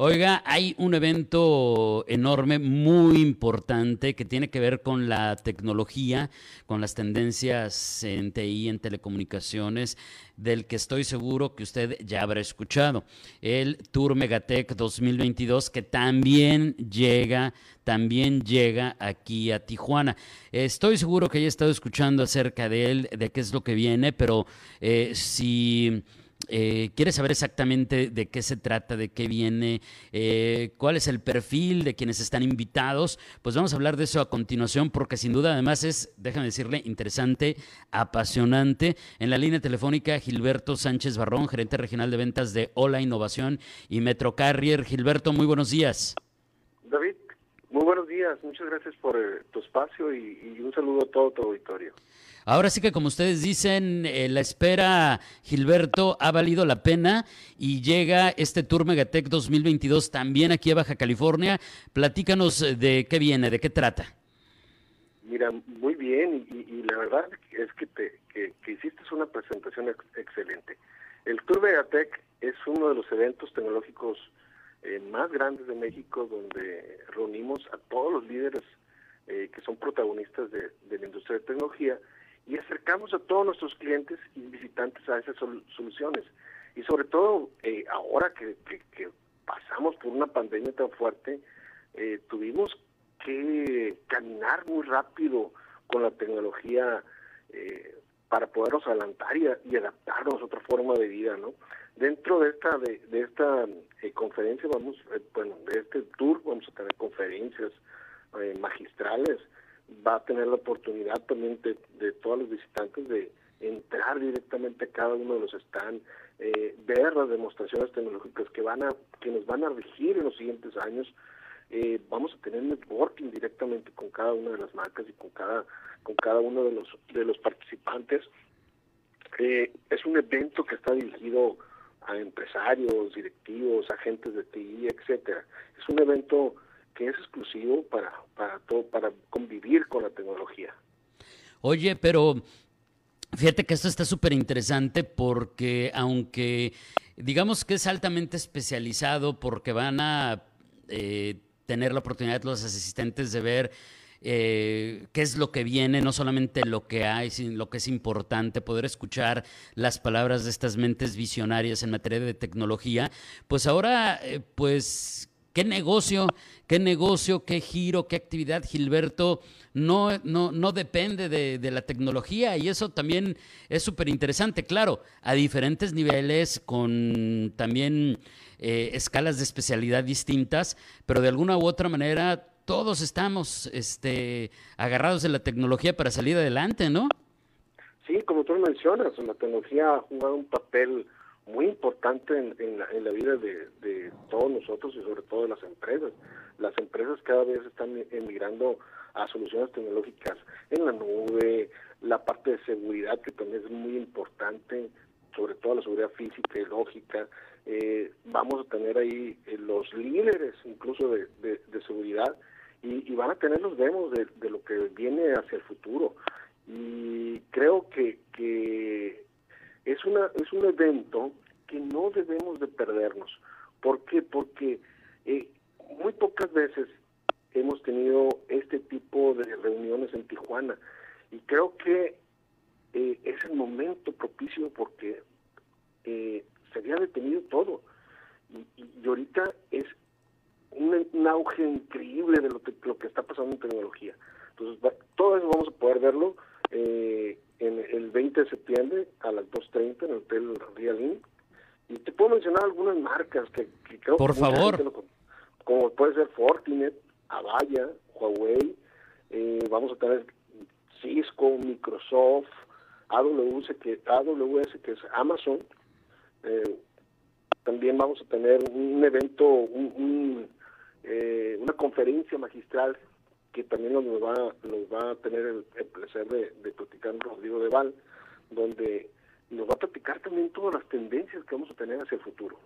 Oiga, hay un evento enorme, muy importante, que tiene que ver con la tecnología, con las tendencias en TI, en telecomunicaciones, del que estoy seguro que usted ya habrá escuchado. El Tour Megatech 2022, que también llega, también llega aquí a Tijuana. Estoy seguro que haya estado escuchando acerca de él, de qué es lo que viene, pero eh, si eh, quiere saber exactamente de qué se trata, de qué viene, eh, cuál es el perfil de quienes están invitados, pues vamos a hablar de eso a continuación porque sin duda además es, déjame decirle, interesante, apasionante. En la línea telefónica, Gilberto Sánchez Barrón, gerente regional de ventas de Ola Innovación y Metro Carrier. Gilberto, muy buenos días. Muy buenos días. Muchas gracias por eh, tu espacio y, y un saludo a todo tu auditorio. Ahora sí que como ustedes dicen, eh, la espera, Gilberto, ha valido la pena y llega este Tour Megatech 2022 también aquí a Baja California. Platícanos de qué viene, de qué trata. Mira, muy bien y, la verdad es que, te, que, hiciste una presentación excelente. El Tour Megatech es uno de los eventos tecnológicos eh, más grandes de México donde reunimos a todos los líderes eh, que son protagonistas de, la industria de tecnología y acercamos a todos nuestros clientes y visitantes a esas soluciones. Y sobre todo, eh, ahora que, pasamos por una pandemia tan fuerte, eh, tuvimos que caminar muy rápido con la tecnología eh, para podernos adelantar y, adaptarnos a otra forma de vida, ¿no? Dentro de esta de, esta conferencia vamos, bueno, de este tour vamos a tener conferencias magistrales, va a tener la oportunidad también de, todos los visitantes de entrar directamente a cada uno de los stands, eh, ver las demostraciones tecnológicas que van a que nos van a regir en los siguientes años. Eh, vamos a tener networking directamente con cada una de las marcas y con cada con cada uno de los de los participantes. Eh, es un evento que está dirigido a empresarios, directivos, agentes de TI, etcétera. Es un evento que es exclusivo para, para, todo, para convivir con la tecnología. Oye, pero fíjate que esto está súper interesante porque aunque digamos que es altamente especializado porque van a eh, tener la oportunidad los asistentes de ver eh, qué es lo que viene, no solamente lo que hay, sino lo que es importante, poder escuchar las palabras de estas mentes visionarias en materia de tecnología, pues ahora, eh, pues ¿Qué negocio, qué negocio, qué giro, qué actividad, Gilberto, no, no, no depende de, la tecnología? Y eso también es súper interesante, claro, a diferentes niveles, con también eh, escalas de especialidad distintas, pero de alguna u otra manera todos estamos este, agarrados de la tecnología para salir adelante, ¿no? Sí, como tú mencionas, la tecnología ha jugado un papel muy importante en, en, la, vida de, todos nosotros y sobre todo de las empresas. Las empresas cada vez están emigrando a soluciones tecnológicas en la nube, la parte de seguridad que también es muy importante, sobre todo la seguridad física y lógica. Eh, vamos a tener ahí eh, los líderes incluso de, seguridad y, y, van a tener los demos de, lo que viene hacia el futuro. Y creo que, que es, una, es un evento que no debemos de perdernos. ¿Por qué? Porque eh, muy pocas veces hemos tenido este tipo de reuniones en Tijuana y creo que eh, es el momento propicio porque eh, se había detenido todo y, ahorita es un, auge increíble de lo que, lo que está pasando en tecnología. Entonces, todo eso vamos a poder verlo eh, en el 20 de septiembre a las 2.30 en el Hotel Rialin. Y te puedo mencionar algunas marcas que, creo Por favor. como puede ser Fortinet, Avaya, Huawei, eh, vamos a tener Cisco, Microsoft, AWS, que, AWS, que es Amazon. Eh, también vamos a tener un evento, un, eh, una conferencia magistral que también nos va, nos va a tener el, placer de, de platicar Rodrigo de Val, donde nos va a platicar también todas las tendencias que vamos a tener hacia el futuro.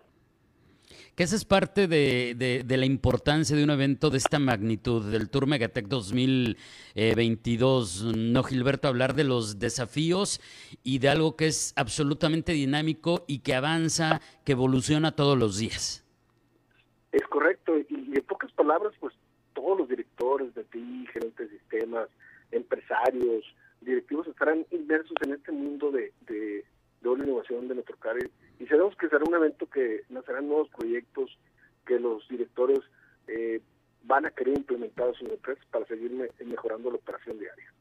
Que esa es parte de, la importancia de un evento de esta magnitud, del Tour Megatech 2022, ¿no, Gilberto? Hablar de los desafíos y de algo que es absolutamente dinámico y que avanza, que evoluciona todos los días. Es correcto, palabras, pues todos los directores de TI, gerentes de sistemas, empresarios, directivos estarán inmersos en este mundo de, de, de la innovación de nuestro carril y sabemos que será un evento que nacerán nuevos proyectos que los directores eh, van a querer implementar en sus empresas para seguir mejorando la operación diaria.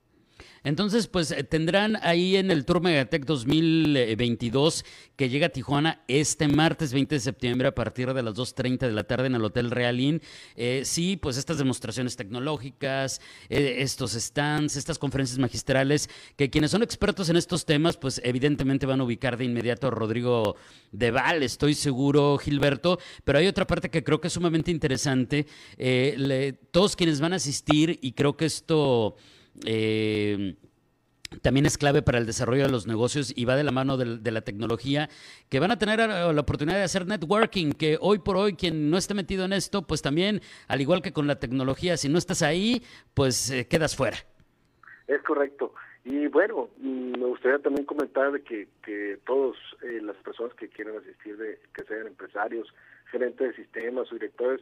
Entonces, pues eh, tendrán ahí en el Tour Megatech 2022 que llega a Tijuana este martes 20 de septiembre a partir de las 2.30 de la tarde en el Hotel Real Inn. Eh, sí, pues estas demostraciones tecnológicas, eh, estos stands, estas conferencias magistrales, que quienes son expertos en estos temas, pues evidentemente van a ubicar de inmediato a Rodrigo Deval, estoy seguro, Gilberto, pero hay otra parte que creo que es sumamente interesante. todos quienes van a asistir, y creo que esto eh, también es clave para el desarrollo de los negocios y va de la mano de, la tecnología, que van a tener la oportunidad de hacer networking, que hoy por hoy quien no esté metido en esto, pues también, al igual que con la tecnología, si no estás ahí, pues eh, quedas fuera. Es correcto. Y bueno, mm, me gustaría también comentar que, que todas eh, las personas que quieran asistir, de, que sean empresarios, gerentes de sistemas o directores,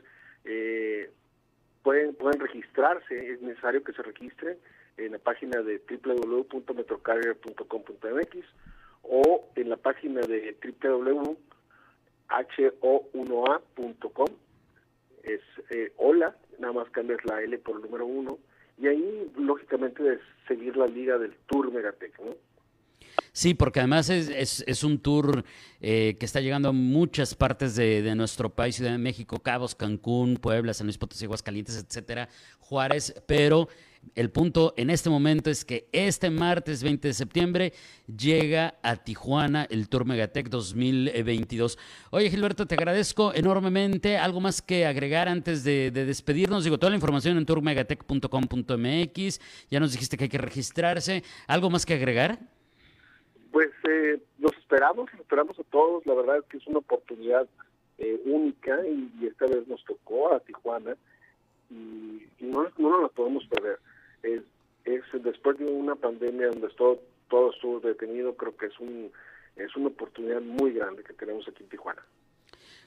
pueden, pueden registrarse, es necesario que se registren en la página de www.metrocarrier.com.mx o en la página de www.ho1a.com. Es eh, hola, nada más cambias la L por el número uno, y ahí lógicamente es seguir la liga del Tour Megatech, ¿no? Sí, porque además es, es, un tour eh, que está llegando a muchas partes de, de, nuestro país, Ciudad de México, Cabos, Cancún, Puebla, San Luis Potosí, Aguascalientes, etcétera, Juárez, pero el punto en este momento es que este martes 20 de septiembre llega a Tijuana el Tour Megatech 2022. Oye, Gilberto, te agradezco enormemente. ¿Algo más que agregar antes de, despedirnos? Digo, toda la información en tourmegatech.com.mx. Ya nos dijiste que hay que registrarse. ¿Algo más que agregar? Pues eh, los esperamos, esperamos a todos. La verdad es que es una oportunidad eh, única y, esta vez nos tocó a Tijuana y, no, no nos la podemos perder es, después de una pandemia donde todo, todo estuvo detenido, creo que es, un, es una oportunidad muy grande que tenemos aquí en Tijuana.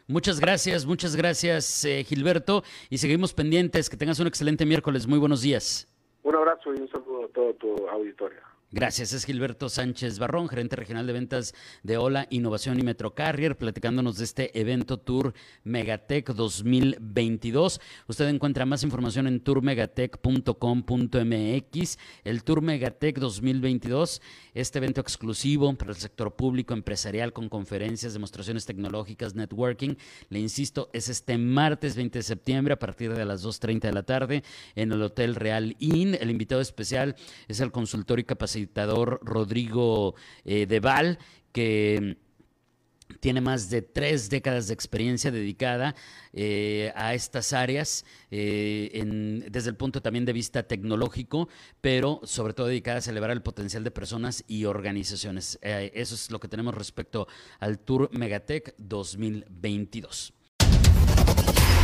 Muchas gracias, muchas gracias eh, Gilberto y seguimos pendientes. Que tengas un excelente miércoles. Muy buenos días. Un abrazo y un saludo a todo tu auditorio. Gracias, es Gilberto Sánchez Barrón, gerente regional de ventas de Ola Innovación y Metrocarrier, platicándonos de este evento Tour Megatech 2022. Usted encuentra más información en tourmegatech.com.mx. El Tour Megatech 2022, este evento exclusivo para el sector público, empresarial, con conferencias, demostraciones tecnológicas, networking. Le insisto, es este martes 20 de septiembre a partir de las 2.30 de la tarde en el Hotel Real Inn. El invitado especial es el consultor y capacitador Rodrigo eh, Deval, que tiene más de tres décadas de experiencia dedicada eh, a estas áreas, eh, desde el punto también de vista tecnológico, pero sobre todo dedicada a celebrar el potencial de personas y organizaciones. eso es lo que tenemos respecto al Tour Megatech 2022.